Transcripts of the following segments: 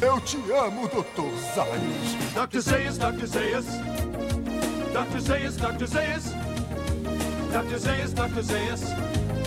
Eu te amo, Dr. Zayas. Dr. Zayas, Dr. Zayas. Dr. Zayas, Dr. Zayas. Dr. Zayas, Dr. Zayas.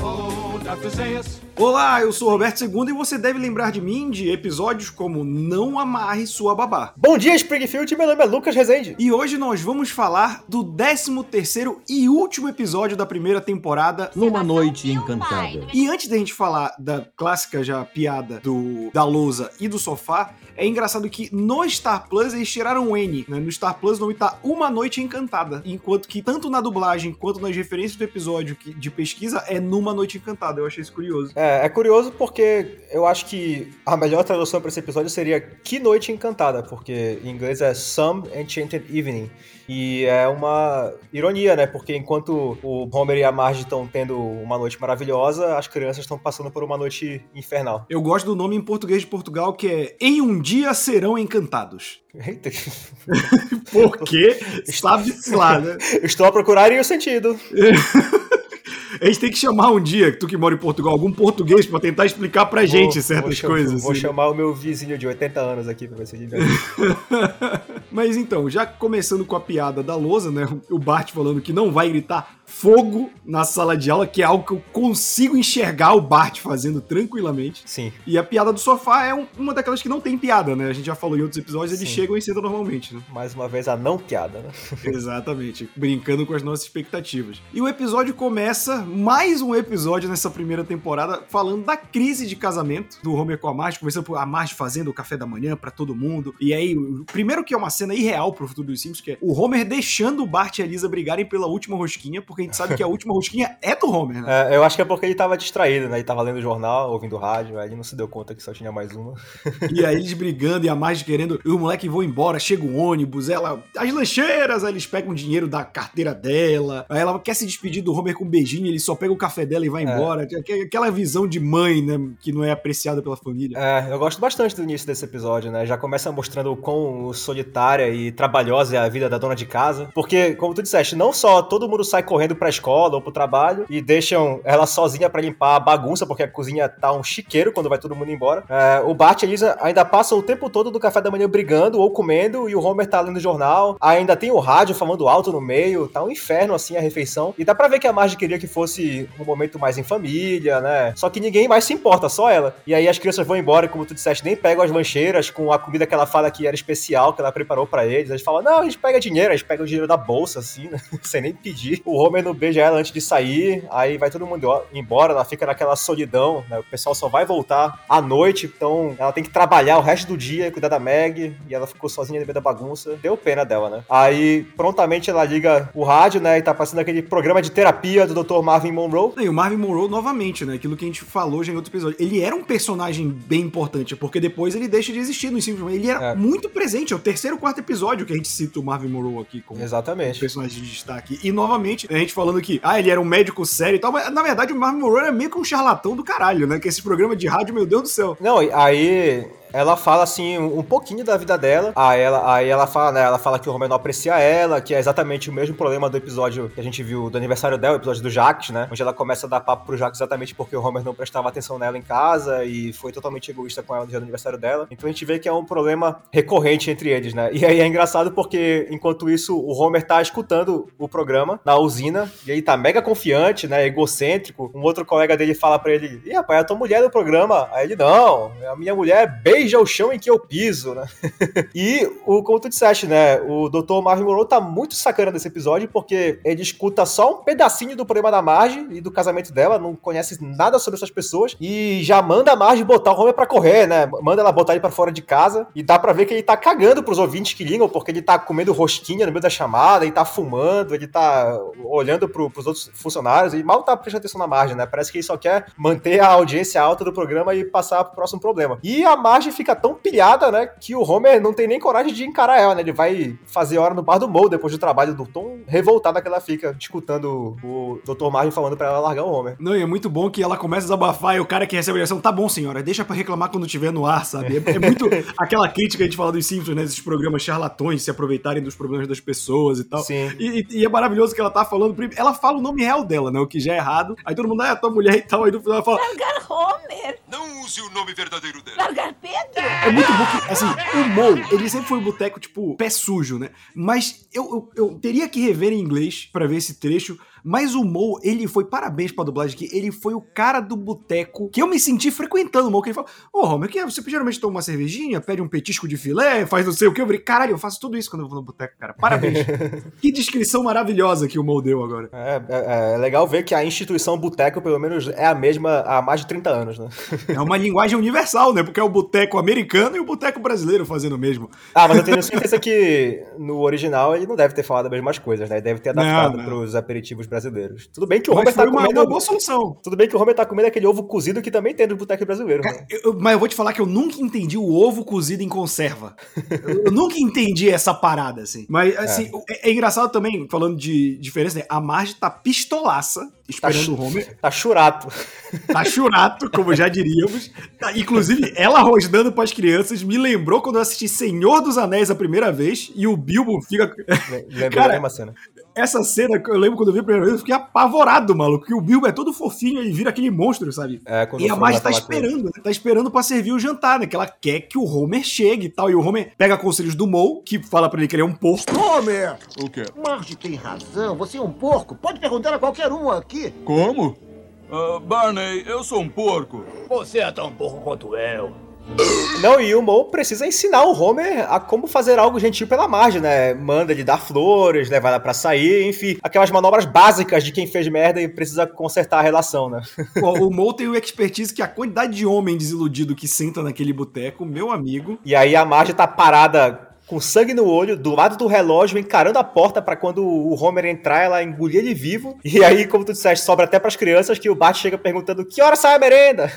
Oh, Dr. Zayas. Olá, eu sou o Roberto II e você deve lembrar de mim de episódios como Não Amarre Sua Babá. Bom dia, Springfield, meu nome é Lucas Rezende. E hoje nós vamos falar do 13º e último episódio da primeira temporada. Numa noite encantada. E antes da gente falar da clássica já piada do da lousa e do sofá, é engraçado que no Star Plus eles tiraram o N, né? No Star Plus o nome tá Uma Noite Encantada, enquanto que tanto na dublagem quanto nas referências do episódio de pesquisa é Numa Noite Encantada. Eu achei isso curioso. É, é curioso porque eu acho que a melhor tradução para esse episódio seria Que Noite Encantada, porque em inglês é Some Enchanted Evening. E é uma ironia, né? Porque enquanto o Homer e a Marge estão tendo uma noite maravilhosa, as crianças estão passando por uma noite infernal. Eu gosto do nome em português de Portugal que é Em um Dia Serão Encantados. Eita, Porque sabe-se lá, né? estou a procurar em o sentido. A gente tem que chamar um dia, tu que mora em Portugal, algum português pra tentar explicar pra gente Vou- certas vou coisas. Vou assim. chamar o meu vizinho de 80 anos aqui pra ver se ele. Mas então, já começando com a piada da lousa, né? O Bart falando que não vai gritar fogo na sala de aula, que é algo que eu consigo enxergar o Bart fazendo tranquilamente. Sim. E a piada do sofá é um- uma daquelas que não tem piada, né? A gente já falou em outros episódios, eles Sim. chegam e sentam normalmente, né? Mais uma vez a não piada, né? Exatamente, brincando com as nossas expectativas. E o episódio começa, mais um episódio nessa primeira temporada, falando da crise de casamento do Homer com a Marge, começando por a Marge fazendo o café da manhã pra todo mundo. E aí, o- primeiro que é uma cena irreal pro futuro dos Simpsons, que é o Homer deixando o Bart e a Lisa brigarem pela última rosquinha, porque a gente sabe que a última rosquinha é do Homer, né? É, eu acho que é porque ele tava distraído, né? Ele tava lendo o jornal, ouvindo rádio, aí ele não se deu conta que só tinha mais uma. E aí eles brigando e a Marge querendo, e o moleque vão embora, chega um ônibus, ela, as lancheiras, aí eles pegam o dinheiro da carteira dela, aí ela quer se despedir do Homer com um beijinho, ele só pega o café dela e vai embora. Aqu- Aquela visão de mãe, né, que não é apreciada pela família. É, eu gosto bastante do início desse episódio, né? Já começa mostrando o quão solitária e trabalhosa é a vida da dona de casa. Porque, como tu disseste, não só todo mundo sai correndo pra escola ou pro trabalho e deixam ela sozinha pra limpar a bagunça, porque a cozinha tá um chiqueiro quando vai todo mundo embora. É, o Bart e a Lisa ainda passam o tempo todo do café da manhã brigando ou comendo e o Homer tá lendo o jornal. Ainda tem o rádio falando alto no meio, tá um inferno assim a refeição. E dá pra ver que a Marge queria que fosse um momento mais em família, né? Só que ninguém mais se importa, só ela. E aí as crianças vão embora e, como tu disseste, nem pegam as lancheiras com a comida que ela fala que era especial, que ela preparou pra eles. Eles falam, não, a gente pega dinheiro, a gente pega o dinheiro da bolsa, assim, né? Sem nem pedir. O Homer não beija ela antes de sair, aí vai todo mundo embora, ela fica naquela solidão, né? O pessoal só vai voltar à noite, então ela tem que trabalhar o resto do dia, cuidar da Meg, e ela ficou sozinha no meio da bagunça. Deu pena dela, né? Aí, prontamente, ela liga o rádio, né? E tá passando aquele programa de terapia do Dr. Marvin Monroe. E o Marvin Monroe, novamente, né? Aquilo que a gente falou já em outro episódio. Ele era um personagem bem importante, porque depois ele deixa de existir no Simpsons. Ele era É. muito presente. É o terceiro quarto episódio que a gente cita o Marvin Monroe aqui como Exatamente. personagem de destaque. E novamente, a gente falando que, ah, ele era um médico sério e tal, mas na verdade o Marvin Monroe era meio que um charlatão do caralho, né? Que esse programa de rádio, meu Deus do céu. Não, aí ela fala assim um um pouquinho da vida dela. Aí ela, aí ela fala, né? Ela fala que o Homer não aprecia ela, que é exatamente o mesmo problema do episódio que a gente viu do aniversário dela, o episódio do Jax, né? Onde ela começa a dar papo pro Jax exatamente porque o Homer não prestava atenção nela em casa e foi totalmente egoísta com ela no dia do aniversário dela. Então a gente vê que é um problema recorrente entre eles, né? E aí é engraçado porque enquanto isso o Homer tá escutando o programa na usina e aí tá mega confiante, né? Egocêntrico. Um outro colega dele fala pra ele: Ih, rapaz, é a tua mulher no programa. Aí ele: Não, a minha mulher beija o chão em que eu piso, né? e o, como tu disseste, né? O Dr. Marvin Monroe tá muito sacana desse episódio porque ele escuta só um pedacinho do problema da Marge e do casamento dela, não conhece nada sobre essas pessoas e já manda a Marge botar o Homer pra correr, né? Manda ela botar ele pra fora de casa e dá pra ver que ele tá cagando pros ouvintes que ligam porque ele tá comendo rosquinha no meio da chamada, ele tá fumando, ele tá olhando pro, pros outros funcionários e mal tá prestando atenção na Marge, né? Parece que ele só quer manter a audiência alta do programa e passar pro próximo problema. E a Marge fica tão pilhada, né, que o Homer não tem nem coragem de encarar ela, né? Ele vai fazer hora no bar do Moe depois do trabalho do tão revoltada que ela fica, escutando o Dr. Marvin falando pra ela largar o Homer. Não, e é muito bom que ela começa a desabafar e o cara que recebe a ligação, tá bom, senhora, deixa pra reclamar quando tiver no ar, sabe? É, é muito aquela crítica que a gente fala dos Simpsons, né? Esses programas charlatões se aproveitarem dos problemas das pessoas e tal. Sim. E, e- e é maravilhoso que ela tá falando. Ela fala o nome real dela, né? O que já é errado. Aí todo mundo, ah, é a tua mulher e tal. Aí no final ela fala, Largar Homer! Não use o nome verdadeiro dela. Largar Pedro! É muito bom que, assim, o Mo, ele sempre foi um boteco, tipo, pé sujo, né? Mas eu, eu, eu teria que rever em inglês pra ver esse trecho. Mas o Mo, ele foi, parabéns pra dublagem aqui, ele foi o cara do boteco que eu me senti frequentando o Mo, que ele falou, ô, Homer, que é? você geralmente toma uma cervejinha, pede um petisco de filé, faz não sei o que, eu falei, caralho, eu faço tudo isso quando eu vou no boteco, cara, parabéns. que descrição maravilhosa que o Mo deu agora. É, é, é legal ver que a instituição boteco, pelo menos, é a mesma há mais de 30 anos, né? É uma linguagem universal, né, porque é o boteco americano e o boteco brasileiro fazendo o mesmo. Ah, mas eu tenho certeza que no original ele não deve ter falado as mesmas coisas, né? Ele deve ter adaptado não. pros aperitivos brasileiros. Tudo bem que o Mas Homer tá uma, comendo. uma boa solução. Tudo bem que o Homer tá comendo aquele ovo cozido que também tem no boteco brasileiro, né? Eu- mas eu vou te falar que eu nunca entendi o ovo cozido em conserva. Eu, eu nunca entendi essa parada, assim. Mas, assim, é, é engraçado também, falando de diferença, né? A Marge tá pistolaça, esperando o Homer. Tá churato. Tá churato, como já diríamos. Tá, inclusive, ela rosnando pras crianças me lembrou quando eu assisti Senhor dos Anéis a primeira vez e o Bilbo fica. Cara, da mesma cena. Essa cena eu lembro quando eu vi a primeira eu fiquei apavorado, maluco. Porque o Bilbo é todo fofinho e vira aquele monstro, sabe? É, quando E a Marge tá ele. esperando, né? Tá esperando pra servir o jantar, né? Que ela quer que o Homer chegue e tal. E o Homer pega conselhos do Mo, que fala pra ele que ele é um porco. Homer! O quê? Marge tem razão, você é um porco. Pode perguntar a qualquer um aqui. Como? Ah, Barney, eu sou um porco. Você é tão burro quanto eu. Não, e o Mo precisa ensinar o Homer a como fazer algo gentil pela margem, né? Manda ele dar flores, levar ela pra sair, enfim, aquelas manobras básicas de quem fez merda e precisa consertar a relação, né? Ó, o Mo tem o expertise que a quantidade de homem desiludido que senta naquele boteco, meu amigo. E aí a margem tá parada com sangue no olho, do lado do relógio, encarando a porta pra quando o Homer entrar, ela engolir ele vivo. E aí, como tu disseste, sobra até pras crianças que o Bart chega perguntando que hora sai a merenda?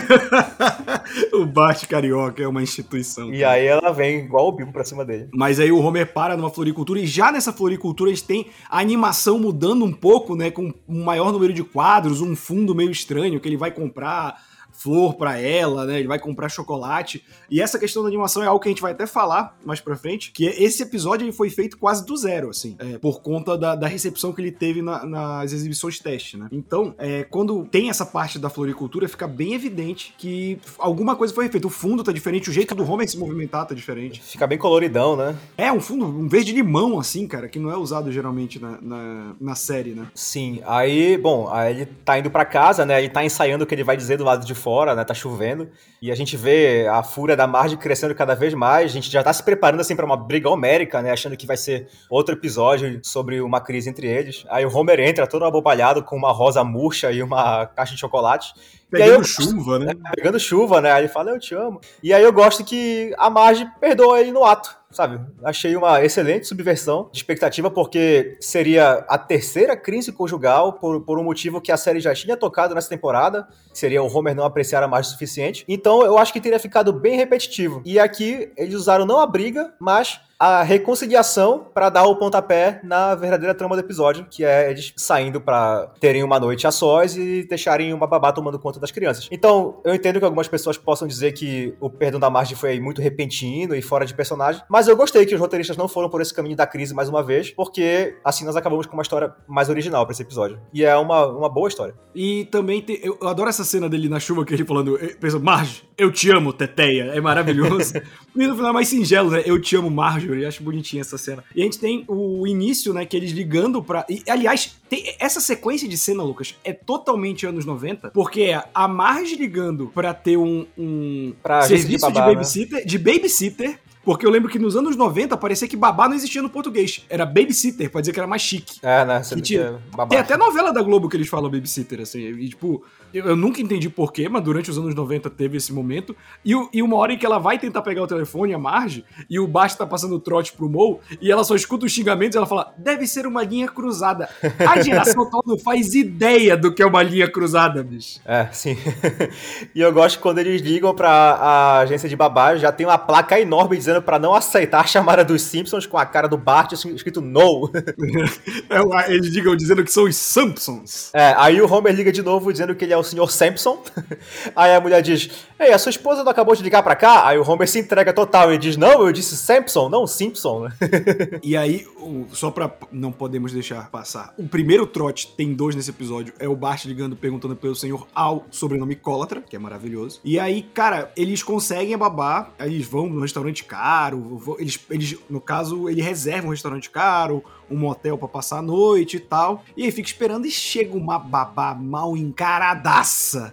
o Bart Carioca é uma instituição. E aí ela vem igual o Bilbo pra cima dele. Mas aí o Homer para numa floricultura e já nessa floricultura eles têm a animação mudando um pouco, né? Com um maior número de quadros, um fundo meio estranho que ele vai comprar flor pra ela, né? Ele vai comprar chocolate. E essa questão da animação é algo que a gente vai até falar mais pra frente, que esse episódio ele foi feito quase do zero, assim, é, por conta da, da recepção que ele teve na- nas exibições teste, né? Então, é, quando tem essa parte da floricultura, fica bem evidente que alguma coisa foi feita. O fundo tá diferente, o jeito do Homer se movimentar tá diferente. Fica bem coloridão, né? É, um fundo, um verde limão, assim, cara, que não é usado geralmente na, na, na série, né? Sim, aí, bom, aí ele tá indo pra casa, né? Ele tá ensaiando o que ele vai dizer do lado de fora, né? Tá chovendo. E a gente vê a fúria da Marge crescendo cada vez mais. A gente já tá se preparando, assim, pra uma briga homérica, né? Achando que vai ser outro episódio sobre uma crise entre eles. Aí o Homer entra todo abobalhado com uma rosa murcha e uma caixa de chocolate. E aí Pegando eu- chuva, né? pegando chuva, né? Aí ele fala, eu te amo. E aí eu gosto que a Marge perdoa ele no ato, sabe? Achei uma excelente subversão de expectativa, porque seria a terceira crise conjugal, por, por um motivo que a série já tinha tocado nessa temporada, seria o Homer não apreciar a Marge o suficiente. Então eu acho que teria ficado bem repetitivo. E aqui eles usaram não a briga, mas a reconciliação pra dar o pontapé na verdadeira trama do episódio, que é eles saindo pra terem uma noite a sós e deixarem uma babá tomando conta das crianças. Então, eu entendo que algumas pessoas possam dizer que o perdão da Marge foi muito repentino e fora de personagem, mas eu gostei que os roteiristas não foram por esse caminho da crise mais uma vez, porque assim nós acabamos com uma história mais original pra esse episódio. E é uma, uma boa história. E também tem, eu, adoro essa cena dele na chuva, que ele falando, pensa, Marge, eu te amo, Teteia. É maravilhoso. e no final é mais singelo, né? Eu te amo, Marjorie. Acho bonitinha essa cena. E a gente tem o início, né? Que eles ligando pra. E, aliás, tem essa sequência de cena, Lucas, é totalmente anos 90, porque é a Marge ligando pra ter um, um Pra de serviço de, babá, né? babysitter, de babysitter. Porque eu lembro que nos anos 90 parecia que babá não existia no português. Era babysitter, pode dizer que era mais chique. É, né? Tinha- babá. Tem até novela da Globo que eles falam babysitter, assim. E, tipo, eu, eu nunca entendi porquê, mas durante os anos 90 teve esse momento. E, e uma hora em que ela vai tentar pegar o telefone, a Marge, e o Bast tá passando o trote pro Mo, e ela só escuta os xingamentos e ela fala: deve ser uma linha cruzada. A geração atual não faz ideia do que é uma linha cruzada, bicho. É, sim. e eu gosto quando eles ligam pra a agência de babá, já tem uma placa enorme dizendo pra não aceitar a chamada dos Simpsons com a cara do Bart escrito no. É, eles digam dizendo que são os Simpsons. É, aí o Homer liga de novo dizendo que ele é o Sr. Sampson. Aí a mulher diz: Ei, a sua esposa não acabou de ligar pra cá? Aí o Homer se entrega total e diz: Não, eu disse Sampson, não Simpson. E aí, só pra não podemos deixar passar, o primeiro trote, tem dois nesse episódio, é o Bart ligando perguntando pelo senhor Al, sobrenome Cólatra, que é maravilhoso. E aí, cara, eles conseguem babar, aí eles vão no restaurante caro, eles, eles no caso, ele reserva um restaurante caro, um motel pra passar a noite e tal. E aí fica esperando e chega uma babá mal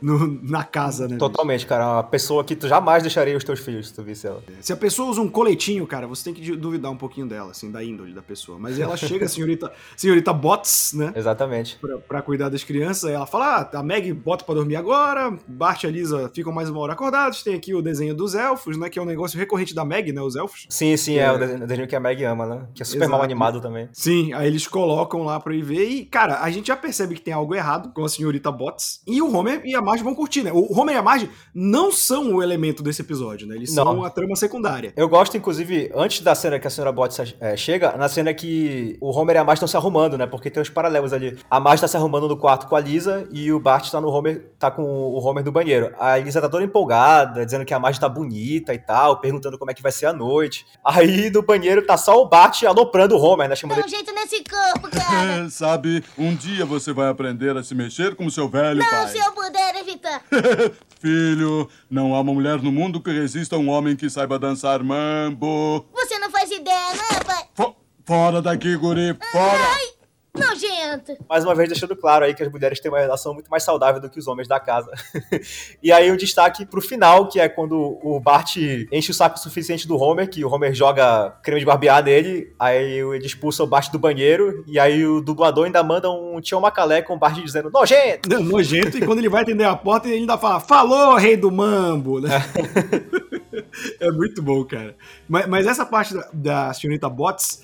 no- na casa, né? bicho? Totalmente, cara. Uma pessoa que tu jamais deixaria os teus filhos se tu visse ela. Se a pessoa usa um coletinho, cara, você tem que duvidar um pouquinho dela, assim, da índole da pessoa. Mas ela chega, senhorita, senhorita Bots, né? Exatamente. Pra, pra cuidar das crianças, ela fala: ah, a Meg bota pra dormir agora, Bart e a Lisa ficam mais uma hora acordados, tem aqui o desenho dos elfos, né? Que é um negócio recorrente da Meg, né? Os elfos. Sim, sim, é, É. o desenho que a Meg ama, né? Que é super mal Exato. animado também. Sim, aí eles colocam lá pra ir ver e, cara, a gente já percebe que tem algo errado com a senhorita Bots. E o Homer e a Marge vão curtir, né? O Homer e a Marge não são o elemento desse episódio, né? Eles Não. são a trama secundária. Eu gosto, inclusive, antes da cena que a senhora Bottas é, chega, na cena que o Homer e a Marge estão se arrumando, né? Porque tem os paralelos ali. A Marge tá se arrumando no quarto com a Lisa e o Bart tá no Homer, tá com o Homer no banheiro. A Lisa tá toda empolgada, dizendo que a Marge tá bonita e tal, perguntando como é que vai ser a noite. Aí no banheiro tá só o Bart aloprando o Homer, né? Chamando Dá um jeito nesse corpo, cara. Sabe, um dia você vai aprender a se mexer como seu velho Não, pai. Se eu puder evitar. Filho, não há uma mulher no mundo que resista a um homem que saiba dançar mambo. Você não faz ideia, não, pai. Fo- fora daqui, guri, fora! Nojento. mais uma vez deixando claro aí que as mulheres têm uma relação muito mais saudável do que os homens da casa. e aí um destaque pro final, que é quando o Bart enche o saco suficiente do Homer, que o Homer joga creme de barbear nele, aí ele expulsa o Bart do banheiro, e aí o dublador ainda manda um tio Macalé com o Bart dizendo, nojento! Não, nojento, e quando ele vai atender a porta, ele ainda fala: Falou, rei do mambo, né? é muito bom, cara. Mas, mas essa parte da, da senhorita Bots,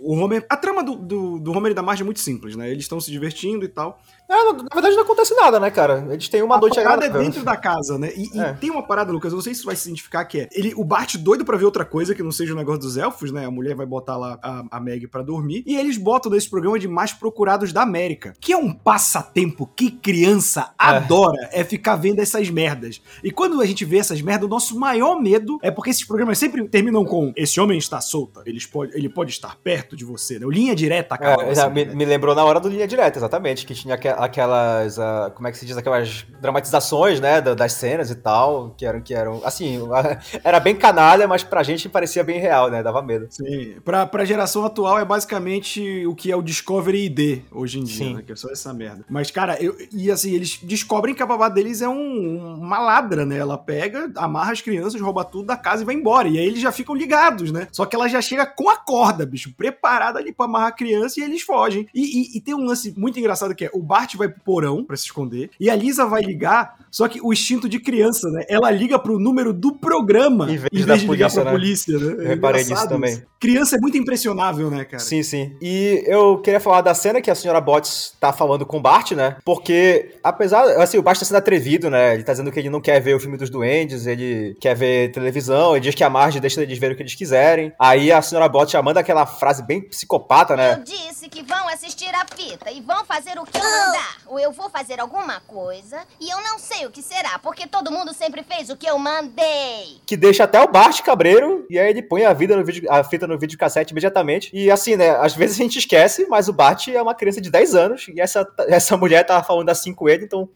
o Homer. A trama do, do, do Homer e da Marge é muito simples, né? Eles estão se divertindo e tal. É, na verdade não acontece nada, né, cara? Eles têm uma a noite parada é dentro da casa, né? E, e É. tem uma parada, Lucas, eu não sei se vai se identificar que é. Ele, o Bart doido pra ver outra coisa que não seja o negócio dos elfos, né? A mulher vai botar lá a, a Meg pra dormir. E eles botam nesse programa de mais procurados da América. Que é um passatempo que criança adora, é ficar vendo essas merdas. E quando a gente vê essas merdas, o nosso maior medo é porque esses programas sempre terminam com esse homem está solta, ele pode, ele pode estar perto de você, né? O linha direta com É, me, me lembrou na hora do Linha Direta, exatamente, que tinha aque- aquelas, ah, como é que se diz, aquelas dramatizações, né, da- das cenas e tal, que eram, que eram, assim, era bem canalha, mas pra gente parecia bem real, né, dava medo. Sim, pra, pra geração atual é basicamente o que é o Discovery ID hoje em dia, Sim. né? Que é só essa merda. Mas, cara, eu, e assim, eles descobrem que a babá deles é um, uma ladra, né? Ela pega, amarra as crianças, rouba tudo da casa e vai embora. E aí eles já ficam ligados, né? Só que ela já chega com a corda, bicho, preparada ali pra amarrar a criança e eles fogem. E, e- e tem um lance muito engraçado que é: o Bart vai pro porão pra se esconder e a Lisa vai ligar, só que o instinto de criança, né? Ela liga pro número do programa Em vez em vez de ligar polícia, pra né? polícia, né? Eu reparei nisso também. Criança é muito impressionável, né, cara? Sim, sim. E eu queria falar da cena que a senhora Botts tá falando com o Bart, né? Porque, apesar. Assim, o Bart tá sendo atrevido, né? Ele tá dizendo que ele não quer ver o filme dos duendes, ele quer ver televisão, ele diz que a Marge deixa eles ver o que eles quiserem. Aí a senhora Botts já manda aquela frase bem psicopata, né? Eu disse que vão assistir a fita e vão fazer o que eu mandar. Ou eu vou fazer alguma coisa e eu não sei o que será, porque todo mundo sempre fez o que eu mandei. que deixa até o Bart cabreiro, e aí ele põe a, vida no vídeo, a fita no videocassete imediatamente. E assim, né, às vezes a gente esquece, mas o Bart é uma criança de 10 anos, e essa, essa mulher tava falando assim com ele, então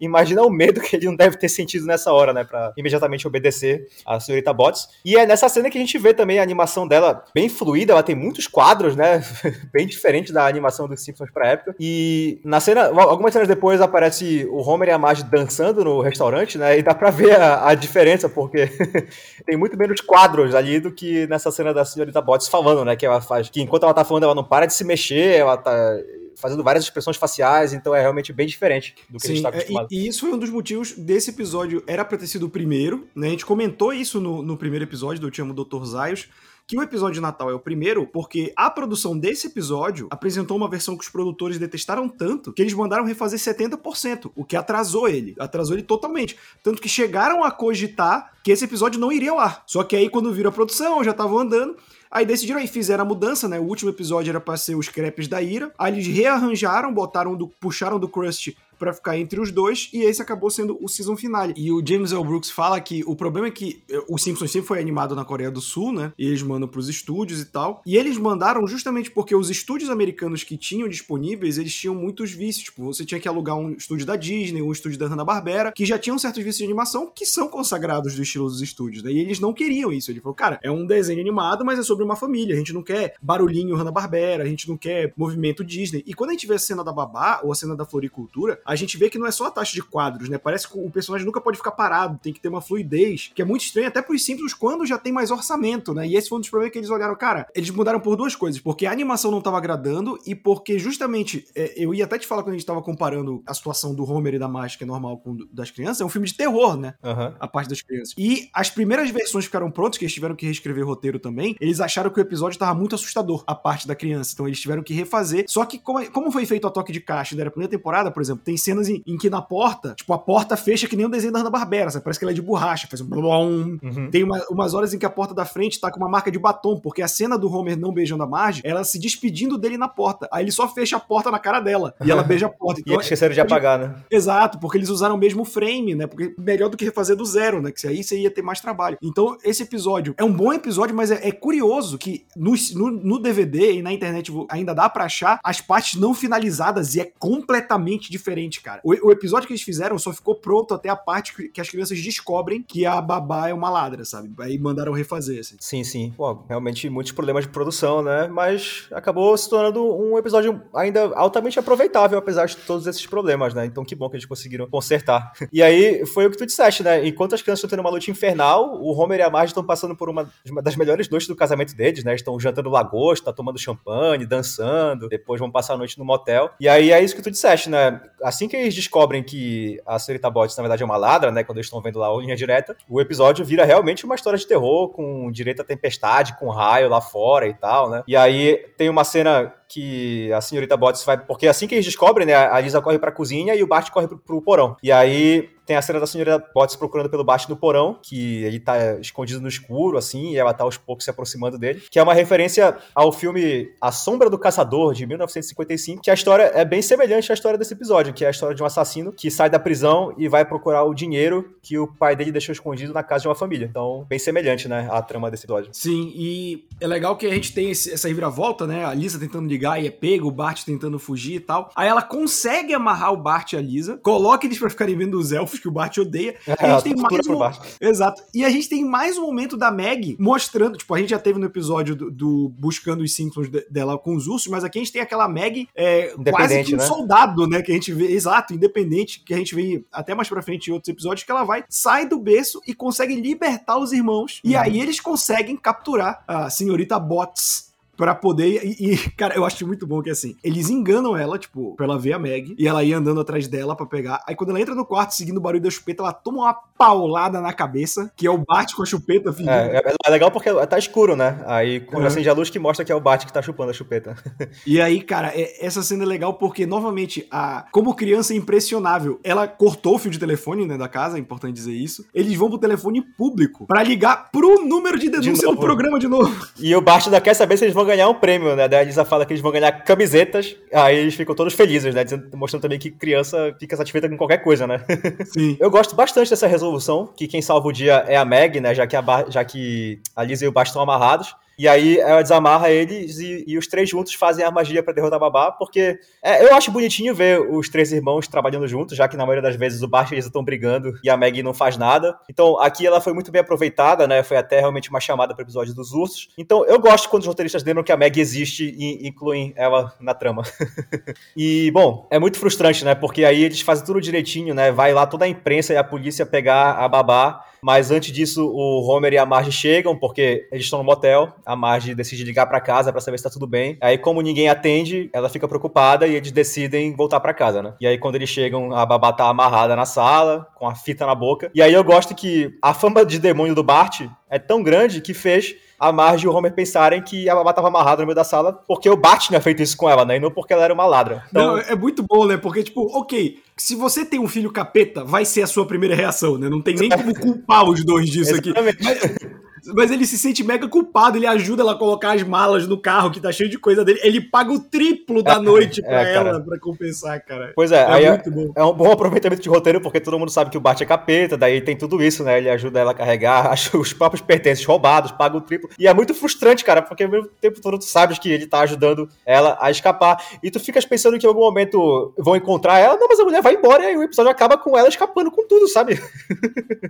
imagina o medo que ele não deve ter sentido nessa hora, né, pra imediatamente obedecer a senhorita Botts. E é nessa cena que a gente vê também a animação dela bem fluida, ela tem muitos quadros, né, bem diferente da animação dos Simpsons pra época. E na cena, algumas cenas depois aparece o Homer e a Marge dançando no restaurante, né, e dá pra ver a, a diferença, porque tem muito menos quadros ali do que nessa cena da senhorita Botts falando, né? Que ela faz. Que enquanto ela tá falando, ela não para de se mexer, ela tá fazendo várias expressões faciais, então é realmente bem diferente do que a gente tá é, acostumado. e, e isso foi um dos motivos desse episódio. Era pra ter sido o primeiro, né? A gente comentou isso no, no primeiro episódio do Eu Te Amo Dr. Zaios. Que o episódio de Natal é o primeiro, porque a produção desse episódio apresentou uma versão que os produtores detestaram tanto que eles mandaram refazer 70%, o que atrasou ele. Atrasou ele totalmente. Tanto que chegaram a cogitar que esse episódio não iria ao ar. Só que aí, quando viram a produção, já estavam andando. Aí decidiram aí, fizeram a mudança, né? O último episódio era pra ser os crepes da ira. Aí eles rearranjaram, botaram do, puxaram do Crust pra ficar entre os dois, e esse acabou sendo o season finale. E o James L. Brooks fala que o problema é que eh, o Simpsons sempre foi animado na Coreia do Sul, né? E eles mandam pros estúdios e tal. E eles mandaram justamente porque os estúdios americanos que tinham disponíveis, eles tinham muitos vícios. Tipo, você tinha que alugar um estúdio da Disney, um estúdio da Hanna-Barbera, que já tinham certos vícios de animação que são consagrados do estilo dos estúdios, né? E eles não queriam isso. Ele falou, cara, é um desenho animado, mas é sobre uma família. A gente não quer barulhinho Hanna-Barbera, a gente não quer movimento Disney. E quando a gente vê a cena da babá ou a cena da floricultura, a gente vê que não é só a taxa de quadros, né? Parece que o personagem nunca pode ficar parado, tem que ter uma fluidez, que é muito estranho até pros simples quando já tem mais orçamento, né? E esse foi um dos problemas que eles olharam, cara, eles mudaram por duas coisas, porque a animação não tava agradando e porque justamente, é, eu ia até te falar quando a gente tava comparando a situação do Homer e da Marge, que é normal com das crianças, é um filme de terror, né? Aham. a parte das crianças. E as primeiras versões ficaram prontas, que eles tiveram que reescrever o roteiro também, eles acharam que o episódio tava muito assustador, a parte da criança. Então eles tiveram que refazer. Só que, como, como foi feito a toque de caixa da primeira temporada, por exemplo, tem cenas em, em que na porta, tipo, a porta fecha que nem o desenho da Hanna-Barbera? Parece que ela é de borracha, faz um blom. Uhum. Tem uma- umas horas em que a porta da frente tá com uma marca de batom, porque a cena do Homer não beijando a Marge, ela se despedindo dele na porta. Aí ele só fecha a porta na cara dela e ela beija a porta. E Então, eles esqueceram de apagar, né? Exato, porque eles usaram o mesmo frame, né? Porque melhor do que refazer do zero, né? Que aí você ia ter mais trabalho. Então, esse episódio é um bom episódio, mas é, é curioso que no, no, no DVD e na internet ainda dá pra achar as partes não finalizadas e é completamente diferente, cara. O, o episódio que eles fizeram só ficou pronto até a parte que, que as crianças descobrem que a babá é uma ladra, sabe? Aí mandaram refazer, assim. Sim, sim. Pô, realmente muitos problemas de produção, né? Mas acabou se tornando um episódio ainda altamente aproveitável, apesar de todos esses problemas, né? Então que bom que eles conseguiram consertar. E aí foi o que tu disseste, né? Enquanto as crianças estão tendo uma luta infernal, o Homer e a Marge estão passando por uma das melhores noites do casamento deles, né? Estão jantando lagosta, tomando champanhe, dançando, depois vão passar a noite no motel. E aí é isso que tu disseste, né? Assim que eles descobrem que a senhorita Botts, na verdade, é uma ladra, né? Quando eles estão vendo lá a linha direta, o episódio vira realmente uma história de terror, com direito à tempestade, com raio lá fora e tal, né? E aí tem uma cena que a senhorita Botts vai. Porque assim que eles descobrem, né? A Lisa corre pra cozinha e o Bart corre pro, pro porão. E aí tem a cena da senhorita Botts procurando pelo Bart no porão, que ele tá escondido no escuro, assim, e ela tá aos poucos se aproximando dele. Que é uma referência ao filme A Sombra do Caçador, de 1955, que a história é bem semelhante à história desse episódio, que é a história de um assassino que sai da prisão e vai procurar o dinheiro que o pai dele deixou escondido na casa de uma família. Então, bem semelhante, né, à trama desse episódio. Sim, e é legal que a gente tem esse- essa reviravolta, né? A Lisa tentando ligar e é pego, o Bart tentando fugir e tal. Aí ela consegue amarrar o Bart e a Lisa, coloca eles pra ficarem vendo os elfos que o Bart odeia. E a É, gente tem tortura mais um... Exato. E a gente tem mais um momento da Meg mostrando, tipo, a gente já teve no episódio do, do Buscando os Simpsons de- dela com os ursos, mas aqui a gente tem aquela Meg é, quase que um né? soldado, né? Que a gente vê, exato, independente, que a gente vê até mais pra frente em outros episódios, que ela vai, sai do berço e consegue libertar os irmãos. E Uhum. aí eles conseguem capturar a senhorita Bots. Pra poder. E, e, cara, eu acho muito bom que assim, eles enganam ela, tipo, pra ela ver a Meg, e ela ia andando atrás dela pra pegar. Aí quando ela entra no quarto seguindo o barulho da chupeta, ela toma uma paulada na cabeça, que é o Bart com a chupeta. É, é- é legal porque tá escuro, né? Aí quando Uhum. acende a luz que mostra que é o Bart que tá chupando a chupeta. E aí, cara, é- essa cena é legal porque, novamente, a como criança é impressionável, ela cortou o fio de telefone, né, da casa, é importante dizer isso. Eles vão pro telefone público pra ligar pro número de denúncia do novo. programa de novo. E o Bart ainda quer saber se eles vão ganhar um prêmio, né? Daí a Lisa fala que eles vão ganhar camisetas, aí eles ficam todos felizes, né? Mostrando também que criança fica satisfeita com qualquer coisa, né? Sim. Eu gosto bastante dessa resolução, que quem salva o dia é a Meg, né? Já que a, já que a Lisa e o Bart estão amarrados. E aí ela desamarra eles e, e os três juntos fazem a magia pra derrotar babá, porque é, eu acho bonitinho ver os três irmãos trabalhando juntos, já que na maioria das vezes o Bart e Lisa estão brigando e a Meg não faz nada. Então aqui ela foi muito bem aproveitada, né? Foi até realmente uma chamada para episódio dos ursos. Então eu gosto quando os roteiristas lembram que a Meg existe e incluem ela na trama. E, bom, é muito frustrante, né? Porque aí eles fazem tudo direitinho, né? Vai lá toda a imprensa e a polícia pegar a babá. Mas antes disso, o Homer e a Marge chegam, porque eles estão no motel. A Marge decide ligar pra casa pra saber se tá tudo bem. Aí, como ninguém atende, ela fica preocupada e eles decidem voltar pra casa, né? E aí, quando eles chegam, a babá tá amarrada na sala, com a fita na boca. E aí eu gosto que a fama de demônio do Bart é tão grande que fez a Marge e o Homer pensarem que a babá tava amarrada no meio da sala porque o Bart tinha feito isso com ela, né? E não porque ela era uma ladra. Então, Não, é muito bom, né? Porque, tipo, ok, se você tem um filho capeta, vai ser a sua primeira reação, né? Não tem nem como culpar os dois disso aqui. Mas, mas ele se sente mega culpado, ele ajuda ela a colocar as malas no carro que tá cheio de coisa dele. Ele paga o triplo da noite pra é, ela, pra compensar, cara. Pois é, É é, muito bom. é um bom aproveitamento de roteiro, porque todo mundo sabe que o Bart é capeta, daí tem tudo isso, né? Ele ajuda ela a carregar acha os próprios pertences roubados, paga o triplo. E é muito frustrante, cara, porque o tempo todo tu sabes que ele tá ajudando ela a escapar. E tu ficas pensando que em algum momento vão encontrar ela, não, mas a mulher vai embora e aí o episódio acaba com ela escapando com tudo, sabe?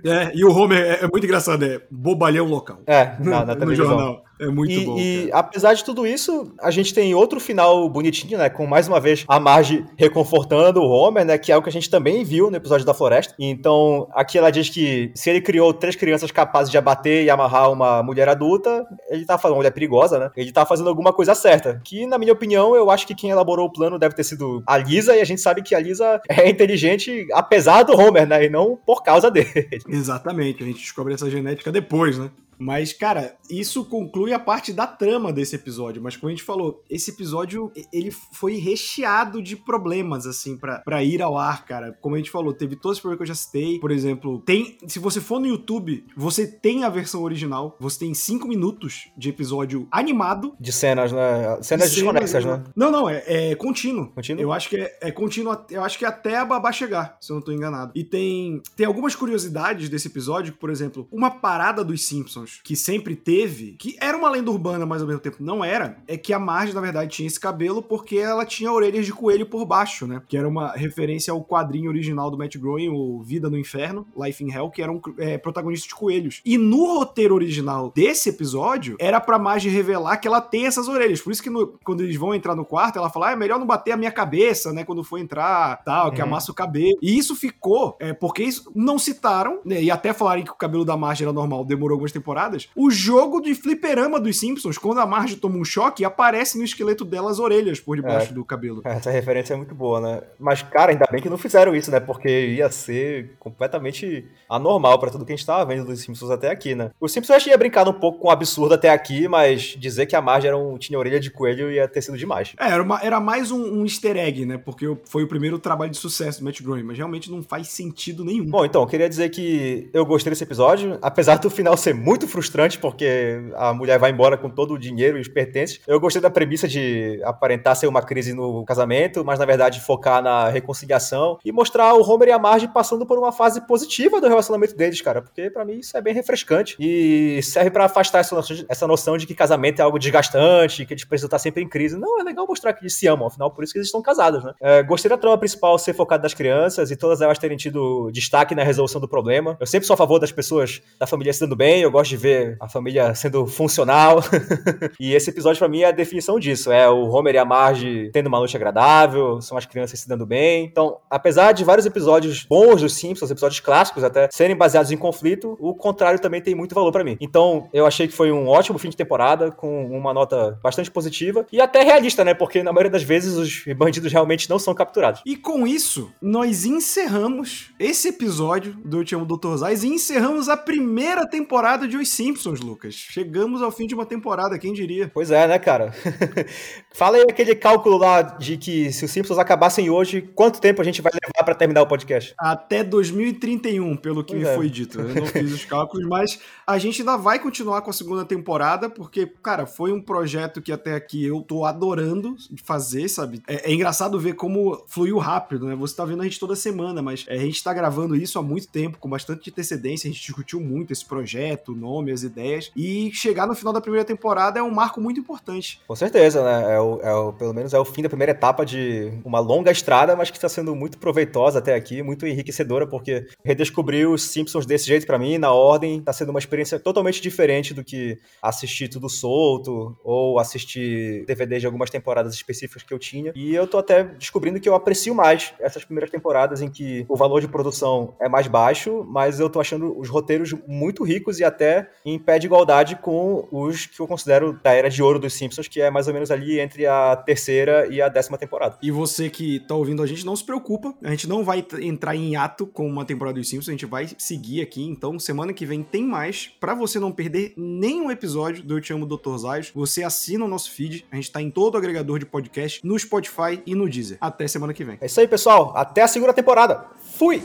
É, e o Homer é, é muito engraçado, é bobalhão local. É, na, na no televisão. jornal. É muito e, bom. e cara. apesar de tudo isso, a gente tem outro final bonitinho, né? Com mais uma vez a Marge reconfortando o Homer, né? Que é o que a gente também viu no episódio da floresta. Então, aqui ela diz que se ele criou três crianças capazes de abater e amarrar uma mulher adulta, ele tá fazendo uma mulher perigosa, né? Ele tá fazendo alguma coisa certa. Que, na minha opinião, eu acho que quem elaborou o plano deve ter sido a Lisa, e a gente sabe que a Lisa é inteligente apesar do Homer, né? E não por causa dele. Exatamente, a gente descobre essa genética depois, né? Mas, cara, isso conclui a parte da trama desse episódio. Mas como a gente falou, esse episódio, ele foi recheado de problemas, assim, pra pra ir ao ar, cara. Como a gente falou, teve todos os problemas que eu já citei. Por exemplo, tem. Se você for no YouTube, você tem a versão original. Você tem cinco minutos de episódio animado. De cenas, né? Cenas desconexas, né? Não, não, é, é contínuo. Contínuo? Eu acho que é, é contínuo. Eu acho que é até a babá chegar, se eu não tô enganado. E tem, tem algumas curiosidades desse episódio, por exemplo, uma parada dos Simpsons que sempre teve, que era uma lenda urbana, mas ao mesmo tempo não era, é que a Marge, na verdade, tinha esse cabelo porque ela tinha orelhas de coelho por baixo, né? Que era uma referência ao quadrinho original do Matt Groening, o Vida no Inferno, Life in Hell, que eram é, protagonistas de coelhos. E no roteiro original desse episódio, era pra Marge revelar que ela tem essas orelhas. Por isso que no- quando eles vão entrar no quarto, ela fala, ah, é melhor não bater a minha cabeça, né? Quando for entrar, tal, que Uhum. amassa o cabelo. E isso ficou, é, porque isso não citaram, né? E até falarem que o cabelo da Marge era normal, demorou algumas temporadas. O jogo de fliperama dos Simpsons, quando a Marge toma um choque, aparece no esqueleto dela as orelhas por debaixo É. do cabelo. Essa referência é muito boa, né? Mas, cara, ainda bem que não fizeram isso, né? Porque ia ser completamente anormal pra tudo que a gente tava vendo dos Simpsons até aqui, né? Os Simpsons eu tinha brincado um pouco com o absurdo até aqui, mas dizer que a Marge era um, tinha orelha de coelho ia ter sido demais. É, era, uma- era mais um, um easter egg, né? Porque foi o primeiro trabalho de sucesso do Matt Groening, mas realmente não faz sentido nenhum. Bom, então, eu queria dizer que eu gostei desse episódio, apesar do final ser muito frustrante, porque a mulher vai embora com todo o dinheiro e os pertences. Eu gostei da premissa de aparentar ser uma crise no casamento, mas na verdade focar na reconciliação e mostrar o Homer e a Marge passando por uma fase positiva do relacionamento deles, cara, porque pra mim isso é bem refrescante e serve pra afastar essa noção, de, essa noção de que casamento é algo desgastante, que eles precisam estar sempre em crise. Não, é legal mostrar que eles se amam, afinal, por isso que eles estão casados, né? É, gostei da trama principal ser focada nas crianças e todas elas terem tido destaque na resolução do problema. Eu sempre sou a favor das pessoas da família se dando bem, eu gosto de ver a família sendo funcional. e esse episódio pra mim é a definição disso. É o Homer e a Marge tendo uma noite agradável, são as crianças se dando bem. Então, apesar de vários episódios bons dos Simpsons, episódios clássicos até, serem baseados em conflito, o contrário também tem muito valor pra mim. Então, eu achei que foi um ótimo fim de temporada, com uma nota bastante positiva e até realista, né? Porque na maioria das vezes os bandidos realmente não são capturados. E com isso, nós encerramos esse episódio do Eu Te Amo Dr. Zais e encerramos a primeira temporada de Os Simpsons, Lucas. Chegamos ao fim de uma temporada, quem diria? Pois é, né, cara? Fala aí aquele cálculo lá de que se os Simpsons acabassem hoje, quanto tempo a gente vai levar pra terminar o podcast? Até 2031, pelo que Pois me é. foi dito. Eu não fiz os cálculos, mas a gente ainda vai continuar com a segunda temporada, porque, cara, foi um projeto que até aqui eu tô adorando fazer, sabe? É, é engraçado ver como fluiu rápido, né? Você tá vendo a gente toda semana, mas é, a gente tá gravando isso há muito tempo, com bastante antecedência, a gente discutiu muito esse projeto, o nome, as ideias, e chegar no final da primeira temporada é um marco muito importante. Com certeza, né? É o, é o- pelo menos é o fim da primeira etapa de uma longa estrada, mas que está sendo muito proveitosa até aqui, muito enriquecedora, porque redescobrir os Simpsons desse jeito pra mim, na ordem, tá sendo uma experiência totalmente diferente do que assistir tudo solto ou assistir DVDs de algumas temporadas específicas que eu tinha. E eu tô até descobrindo que eu aprecio mais essas primeiras temporadas em que o valor de produção é mais baixo, mas eu tô achando os roteiros muito ricos e até pé em pé de igualdade com os que eu considero da era de ouro dos Simpsons, que é mais ou menos ali entre a terceira e a décima temporada. E você que tá ouvindo a gente, não se preocupa. A gente não vai entrar em ato com uma temporada dos Simpsons. A gente vai seguir aqui. Então, semana que vem tem mais. Pra você não perder nenhum episódio do Eu Te Amo, Dr. Zayos, você assina o nosso feed. A gente tá em todo agregador de podcast, no Spotify e no Deezer. Até semana que vem. É isso aí, pessoal. Até a segunda temporada. Fui!